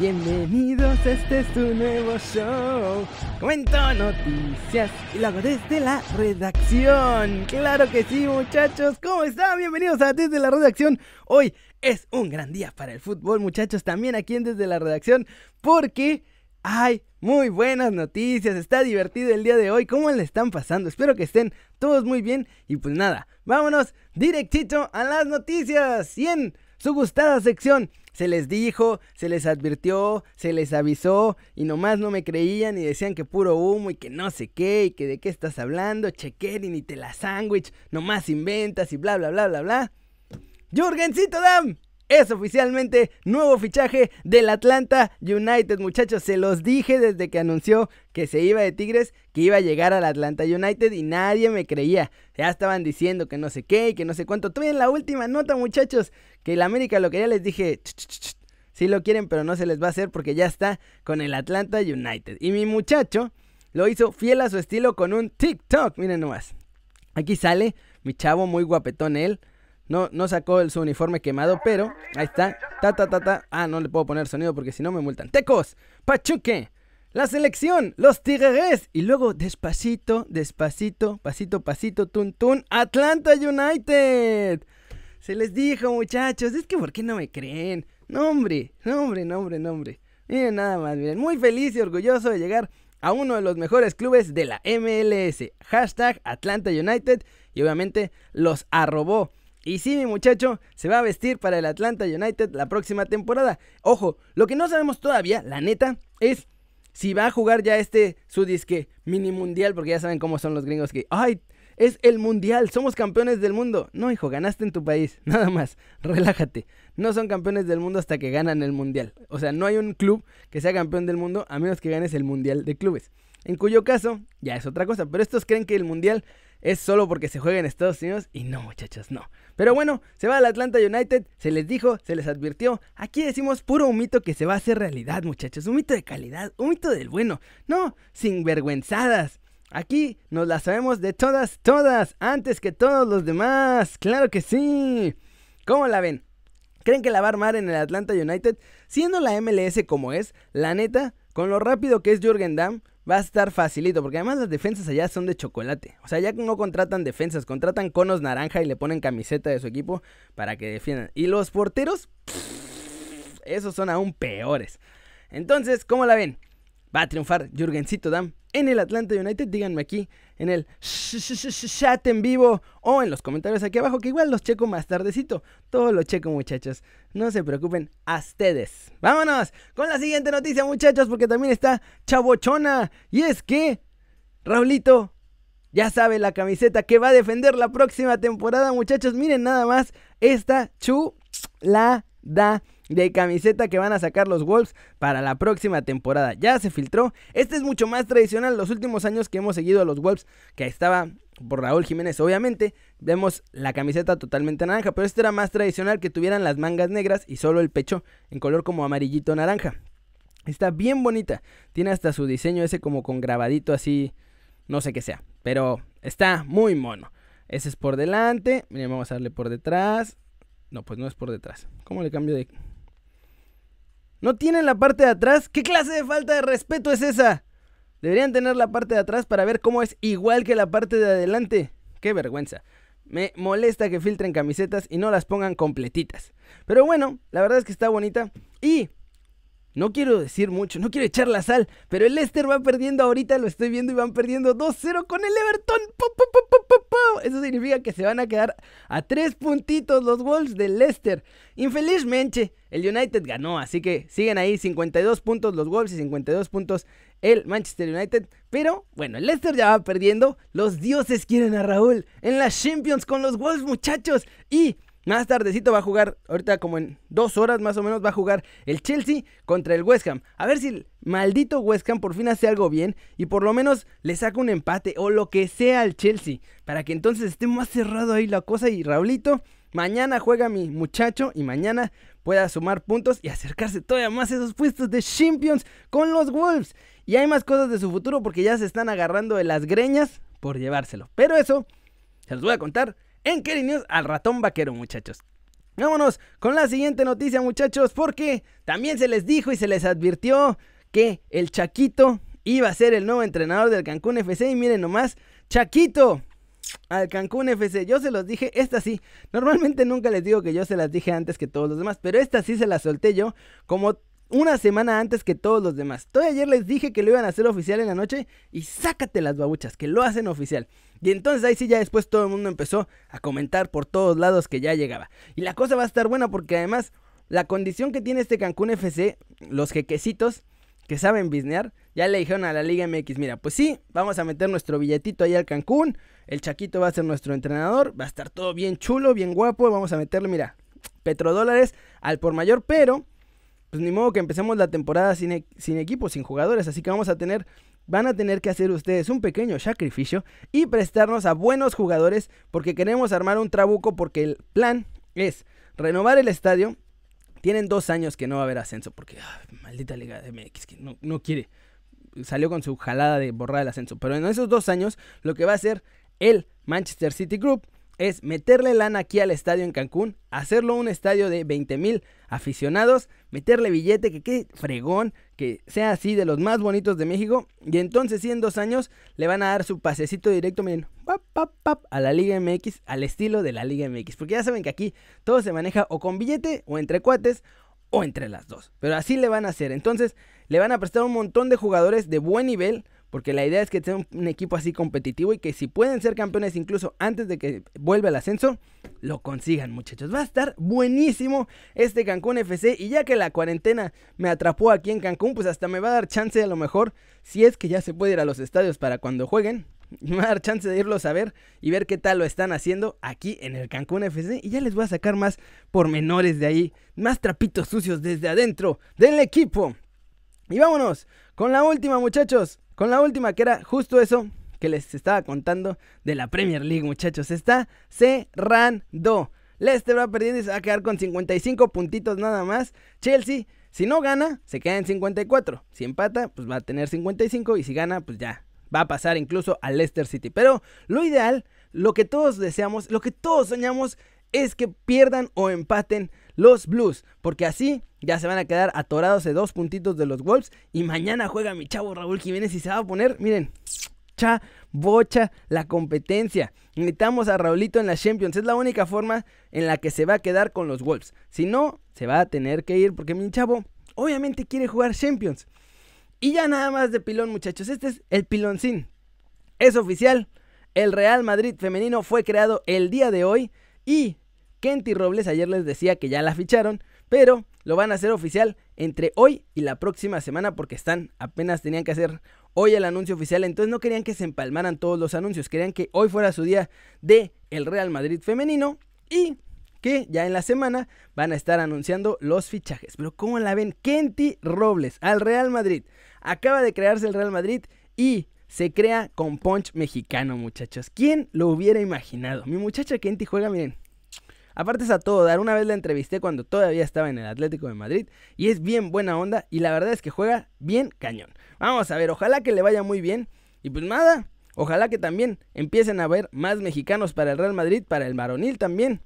Bienvenidos, este es tu nuevo show. Comento noticias y lo hago desde la redacción. Claro que sí, muchachos. ¿Cómo están? Bienvenidos a Desde la Redacción. Hoy es un gran día para el fútbol, muchachos. También aquí en Desde la Redacción, porque hay muy buenas noticias. Está divertido el día de hoy. ¿Cómo le están pasando? Espero que estén todos muy bien. Y pues nada, vámonos directito a las noticias. Y en su gustada sección se les dijo, se les advirtió, se les avisó y nomás no me creían y decían que puro humo y que no sé qué y que de qué estás hablando, chequerin y te la sándwich, nomás inventas y bla bla bla bla bla. Jurgencito Dam es oficialmente nuevo fichaje del Atlanta United, muchachos. Se los dije desde que anunció que se iba de Tigres, que iba a llegar al Atlanta United y nadie me creía. Ya estaban diciendo que no sé qué y que no sé cuánto. Todavía en la última nota, muchachos, que el América lo quería, les dije, sí lo quieren, pero no se les va a hacer porque ya está con el Atlanta United. Y mi muchacho lo hizo fiel a su estilo con un TikTok. Miren nomás. Aquí sale mi chavo, muy guapetón él no, no sacó el, su uniforme quemado, pero ahí está. Ta, ta, ta, ta. Ah, no le puedo poner sonido porque si no me multan. Tecos, Pachuque, la selección, los Tigres. Y luego despacito, despacito, pasito, pasito, tun, tun. Atlanta United. Se les dijo, muchachos. Es que ¿por qué no me creen? Nombre, nombre, nombre, nombre. Miren nada más, miren. Muy feliz y orgulloso de llegar a uno de los mejores clubes de la MLS. Hashtag Atlanta United. Y obviamente los arrobó y sí, mi muchacho se va a vestir para el Atlanta United la próxima temporada. Ojo, lo que no sabemos todavía, la neta, es si va a jugar ya este su disque mini mundial, porque ya saben cómo son los gringos que, ay, es el mundial, somos campeones del mundo. No, hijo, ganaste en tu país, nada más, relájate. No son campeones del mundo hasta que ganan el mundial. O sea, no hay un club que sea campeón del mundo a menos que ganes el mundial de clubes. En cuyo caso, ya es otra cosa, pero estos creen que el mundial es solo porque se juega en Estados Unidos y no, muchachos, no. Pero bueno, se va al Atlanta United, se les dijo, se les advirtió. Aquí decimos puro un mito que se va a hacer realidad, muchachos. Un mito de calidad, un mito del bueno. No, sin vergüenzadas. Aquí nos la sabemos de todas, todas, antes que todos los demás. Claro que sí. ¿Cómo la ven? ¿Creen que la va a armar en el Atlanta United? Siendo la MLS como es, la neta, con lo rápido que es Jürgen Damm, va a estar facilito, porque además las defensas allá son de chocolate. O sea, ya no contratan defensas, contratan conos naranja y le ponen camiseta de su equipo para que defiendan. Y los porteros, esos son aún peores. Entonces, ¿cómo la ven? Va a triunfar Jürgencito Damm en el Atlanta United. Díganme aquí en el chat en vivo o en los comentarios aquí abajo, que igual los checo más tardecito. Todo lo checo, muchachos. No se preocupen, a ustedes. Vámonos con la siguiente noticia, muchachos, porque también está Chabochona. Y es que Raulito ya sabe la camiseta que va a defender la próxima temporada, muchachos. Miren nada más esta chulada de camiseta que van a sacar los Wolves para la próxima temporada. Ya se filtró. Este es mucho más tradicional. Los últimos años que hemos seguido a los Wolves, que estaba por Raúl Jiménez, obviamente, vemos la camiseta totalmente naranja, pero este era más tradicional que tuvieran las mangas negras y solo el pecho en color como amarillito naranja. Está bien bonita. Tiene hasta su diseño ese como con grabadito así, no sé qué sea, pero está muy mono. Ese es por delante. Miren, vamos a darle por detrás. No, pues no es por detrás. ¿Cómo le cambio de ¿No tienen la parte de atrás? ¿Qué clase de falta de respeto es esa? Deberían tener la parte de atrás para ver cómo es igual que la parte de adelante. Qué vergüenza. Me molesta que filtren camisetas y no las pongan completitas. Pero bueno, la verdad es que está bonita. Y no quiero decir mucho, no quiero echar la sal, pero el Leicester va perdiendo ahorita, lo estoy viendo y van perdiendo 2-0 con el Everton. Eso significa que se van a quedar a tres puntitos los Wolves del Leicester. Infelizmente, el United ganó, así que siguen ahí 52 puntos los Wolves y 52 puntos el Manchester United. Pero bueno, el Leicester ya va perdiendo. Los dioses quieren a Raúl en las Champions con los Wolves, muchachos. Y más tardecito va a jugar, ahorita como en dos horas más o menos, va a jugar el Chelsea contra el West Ham. A ver si el maldito West Ham por fin hace algo bien y por lo menos le saca un empate o lo que sea al Chelsea. Para que entonces esté más cerrado ahí la cosa y Raulito, mañana juega mi muchacho y mañana pueda sumar puntos y acercarse todavía más a esos puestos de Champions con los Wolves. Y hay más cosas de su futuro porque ya se están agarrando de las greñas por llevárselo. Pero eso se los voy a contar en Kerry News al ratón vaquero, muchachos. Vámonos con la siguiente noticia, muchachos, porque también se les dijo y se les advirtió que el Chaquito iba a ser el nuevo entrenador del Cancún FC. Y miren nomás, Chaquito al Cancún FC. Yo se los dije, esta sí. Normalmente nunca les digo que yo se las dije antes que todos los demás, pero esta sí se la solté yo como una semana antes que todos los demás. Todavía ayer les dije que lo iban a hacer oficial en la noche y sácate las babuchas, que lo hacen oficial. Y entonces ahí sí ya después todo el mundo empezó a comentar por todos lados que ya llegaba. Y la cosa va a estar buena porque además la condición que tiene este Cancún FC, los jequecitos que saben bisnear, ya le dijeron a la Liga MX, mira, pues sí, vamos a meter nuestro billetito ahí al Cancún, el Chaquito va a ser nuestro entrenador, va a estar todo bien chulo, bien guapo, vamos a meterle, mira, petrodólares al por mayor, pero pues ni modo que empecemos la temporada sin, e-, sin equipo, sin jugadores, así que vamos a tener van a tener que hacer ustedes un pequeño sacrificio y prestarnos a buenos jugadores porque queremos armar un trabuco porque el plan es renovar el estadio. Tienen dos años que no va a haber ascenso porque ah, maldita Liga de MX que no, no quiere. Salió con su jalada de borrar el ascenso. Pero en esos dos años lo que va a hacer el Manchester City Group es meterle lana aquí al estadio en Cancún, hacerlo un estadio de 20 mil aficionados, meterle billete, que quede fregón, que sea así de los más bonitos de México. Y entonces, sí, en dos años le van a dar su pasecito directo, miren, a la Liga MX, al estilo de la Liga MX. Porque ya saben que aquí todo se maneja o con billete, o entre cuates, o entre las dos. Pero así le van a hacer. Entonces, le van a prestar un montón de jugadores de buen nivel porque la idea es que sea un, equipo así competitivo y que si pueden ser campeones incluso antes de que vuelva el ascenso, lo consigan muchachos. Va a estar buenísimo este Cancún FC y ya que la cuarentena me atrapó aquí en Cancún, pues hasta me va a dar chance a lo mejor, si es que ya se puede ir a los estadios para cuando jueguen, me va a dar chance de irlos a ver y ver qué tal lo están haciendo aquí en el Cancún FC. Y ya les voy a sacar más pormenores de ahí, más trapitos sucios desde adentro del equipo. Y vámonos con la última, muchachos. Con la última, que era justo eso que les estaba contando de la Premier League, muchachos. Está cerrando. Leicester va perdiendo y se va a quedar con 55 puntitos nada más. Chelsea, si no gana, se queda en 54. Si empata, pues va a tener 55. Y si gana, pues ya va a pasar incluso al Leicester City. Pero lo ideal, lo que todos deseamos, lo que todos soñamos es que pierdan o empaten los Blues, porque así ya se van a quedar atorados de dos puntitos de los Wolves y mañana juega mi chavo Raúl Jiménez y se va a poner, miren, cha, bocha la competencia. Necesitamos a Raulito en la Champions, es la única forma en la que se va a quedar con los Wolves. Si no, se va a tener que ir porque mi chavo obviamente quiere jugar Champions. Y ya nada más de pilón, muchachos, este es el piloncín. Es oficial, el Real Madrid femenino fue creado el día de hoy y Kenty Robles ayer les decía que ya la ficharon, pero lo van a hacer oficial entre hoy y la próxima semana porque están apenas tenían que hacer hoy el anuncio oficial, entonces no querían que se empalmaran todos los anuncios, querían que hoy fuera su día de el Real Madrid femenino y que ya en la semana van a estar anunciando los fichajes. Pero ¿cómo la ven? Kenty Robles al Real Madrid. Acaba de crearse el Real Madrid y se crea con punch mexicano, muchachos. ¿Quién lo hubiera imaginado? Mi muchacha Kenty juega, miren, Aparte es a todo dar, una vez la entrevisté cuando todavía estaba en el Atlético de Madrid y es bien buena onda y la verdad es que juega bien cañón. Vamos a ver, ojalá que le vaya muy bien y pues nada, ojalá que también empiecen a ver más mexicanos para el Real Madrid, para el varonil también,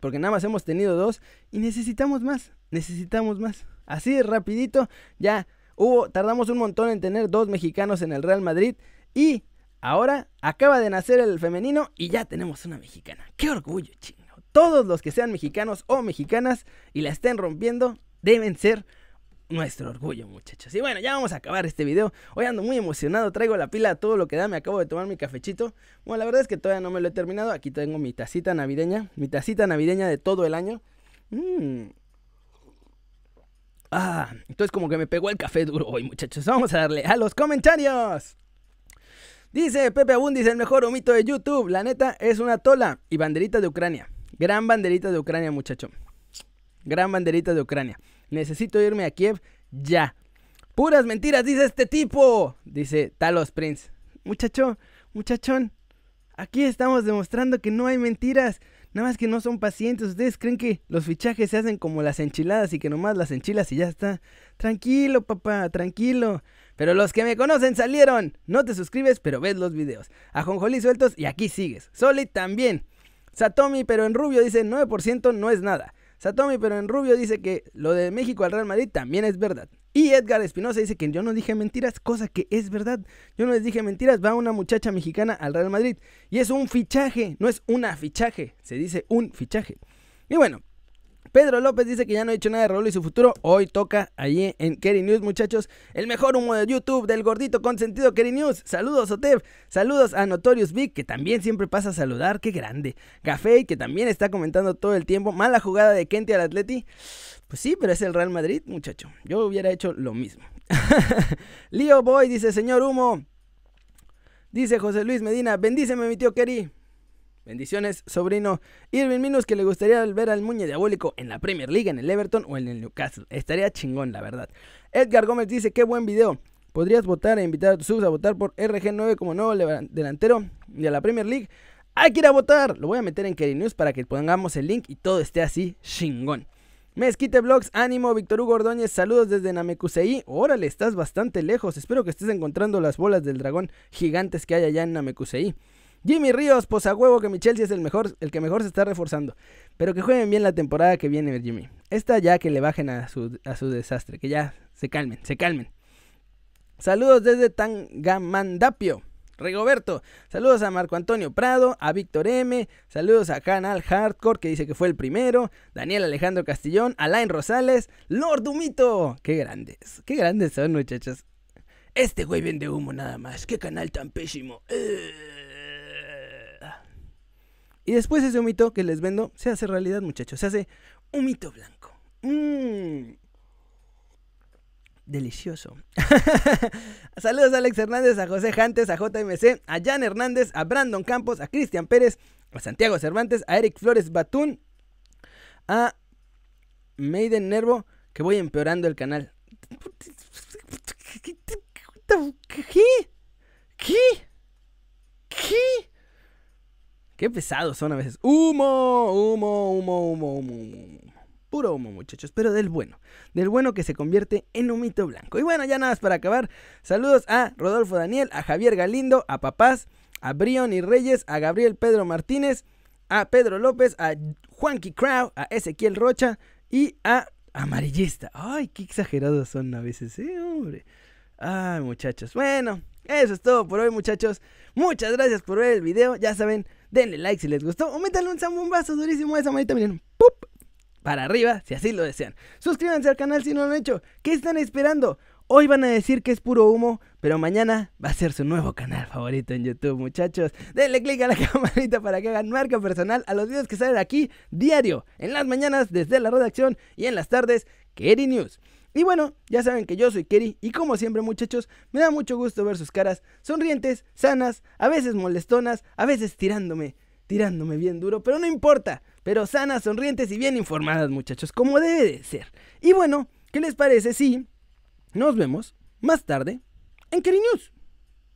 porque nada más hemos tenido dos y necesitamos más, necesitamos más. Así rapidito, ya hubo, tardamos un montón en tener dos mexicanos en el Real Madrid y ahora acaba de nacer el femenino y ya tenemos una mexicana. ¡Qué orgullo, ching! Todos los que sean mexicanos o mexicanas y la estén rompiendo deben ser nuestro orgullo, muchachos. Y bueno, ya vamos a acabar este video. Hoy ando muy emocionado, traigo la pila a todo lo que da, me acabo de tomar mi cafechito. Bueno, la verdad es que todavía no me lo he terminado. Aquí tengo mi tacita navideña, mi tacita navideña de todo el año. Mm. Ah, entonces como que me pegó el café duro hoy, muchachos. Vamos a darle a los comentarios. Dice Pepe Abundis, el mejor humito de YouTube. La neta es una tola y banderita de Ucrania. Gran banderita de Ucrania, muchacho. Gran banderita de Ucrania. Necesito irme a Kiev ya. Puras mentiras, dice este tipo. Dice Talos Prince. Muchacho, muchachón. Aquí estamos demostrando que no hay mentiras. Nada más que no son pacientes. Ustedes creen que los fichajes se hacen como las enchiladas y que nomás las enchilas y ya está. Tranquilo, papá, tranquilo. Pero los que me conocen salieron. No te suscribes, pero ves los videos. A sueltos y aquí sigues. Soli también. Satomi, pero en rubio dice 9% no es nada. Satomi, pero en rubio dice que lo de México al Real Madrid también es verdad. Y Edgar Espinosa dice que yo no dije mentiras, cosa que es verdad. Yo no les dije mentiras, va una muchacha mexicana al Real Madrid. Y es un fichaje, no es una fichaje, se dice un fichaje. Y bueno, Pedro López dice que ya no ha hecho nada de Raúl y su futuro. Hoy toca allí en Kerry News, muchachos. El mejor humo de YouTube del gordito consentido Kerry News. Saludos, Otep. Saludos a Notorious Big, que también siempre pasa a saludar. Qué grande. Café, que también está comentando todo el tiempo. Mala jugada de Kenty al Atleti. Pues sí, pero es el Real Madrid, muchacho. Yo hubiera hecho lo mismo. Leo Boy dice, señor humo. Dice José Luis Medina, bendíceme mi tío Kerry. Bendiciones, sobrino. Irving Minus que le gustaría ver al Muñe Diabólico en la Premier League, en el Everton o en el Newcastle. Estaría chingón, la verdad. Edgar Gómez dice, qué buen video. Podrías votar e invitar a tus subs a votar por RG9 como nuevo delantero de la Premier League. Hay que ir a votar. Lo voy a meter en Kerry News para que pongamos el link y todo esté así chingón. Mezquite Vlogs, ánimo, Víctor Hugo Ordóñez, saludos desde Namekusei. Órale, estás bastante lejos. Espero que estés encontrando las bolas del dragón gigantes que hay allá en Namekusei. Jimmy Ríos, pues huevo que mi Chelsea es el mejor, el que mejor se está reforzando. Pero que jueguen bien la temporada que viene, Jimmy. Esta ya que le bajen a su, a su desastre, que ya se calmen, se calmen. Saludos desde Tangamandapio. Rigoberto, saludos a Marco Antonio Prado, a Víctor M, saludos a Canal Hardcore que dice que fue el primero, Daniel Alejandro Castillón, Alain Rosales, Lord Dumito, qué grandes, qué grandes son muchachos. Este güey vende humo nada más, qué canal tan pésimo. Eh. Y después ese humito que les vendo se hace realidad, muchachos. Se hace humito blanco. Mmm. Delicioso. Saludos a Alex Hernández, a José Jantes, a JMC, a Jan Hernández, a Brandon Campos, a Cristian Pérez, a Santiago Cervantes, a Eric Flores Batún, a Maiden Nervo, que voy empeorando el canal. ¿Qué? ¿Qué? ¿Qué? Qué pesados son a veces. Humo, humo, humo, humo, humo, Puro humo, muchachos, pero del bueno. Del bueno que se convierte en humito blanco. Y bueno, ya nada más para acabar. Saludos a Rodolfo Daniel, a Javier Galindo, a Papás, a Brion y Reyes, a Gabriel Pedro Martínez, a Pedro López, a Juanqui Crow, a Ezequiel Rocha y a Amarillista. Ay, qué exagerados son a veces, ¿eh, hombre? Ay, muchachos. Bueno, eso es todo por hoy, muchachos. Muchas gracias por ver el video. Ya saben, denle like si les gustó o métanle un zambombazo durísimo a esa manita, miren, ¡pup! Para arriba, si así lo desean. Suscríbanse al canal si no lo han hecho. ¿Qué están esperando? Hoy van a decir que es puro humo, pero mañana va a ser su nuevo canal favorito en YouTube, muchachos. Denle click a la campanita para que hagan marca personal a los videos que salen aquí diario, en las mañanas desde la redacción y en las tardes, Kerry News. Y bueno, ya saben que yo soy Kerry y como siempre muchachos, me da mucho gusto ver sus caras sonrientes, sanas, a veces molestonas, a veces tirándome, tirándome bien duro, pero no importa, pero sanas, sonrientes y bien informadas muchachos, como debe de ser. Y bueno, ¿qué les parece si nos vemos más tarde en Kerry News?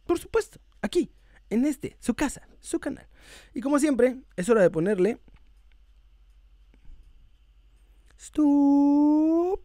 Por supuesto, aquí, en este, su casa, su canal. Y como siempre, es hora de ponerle... Stop.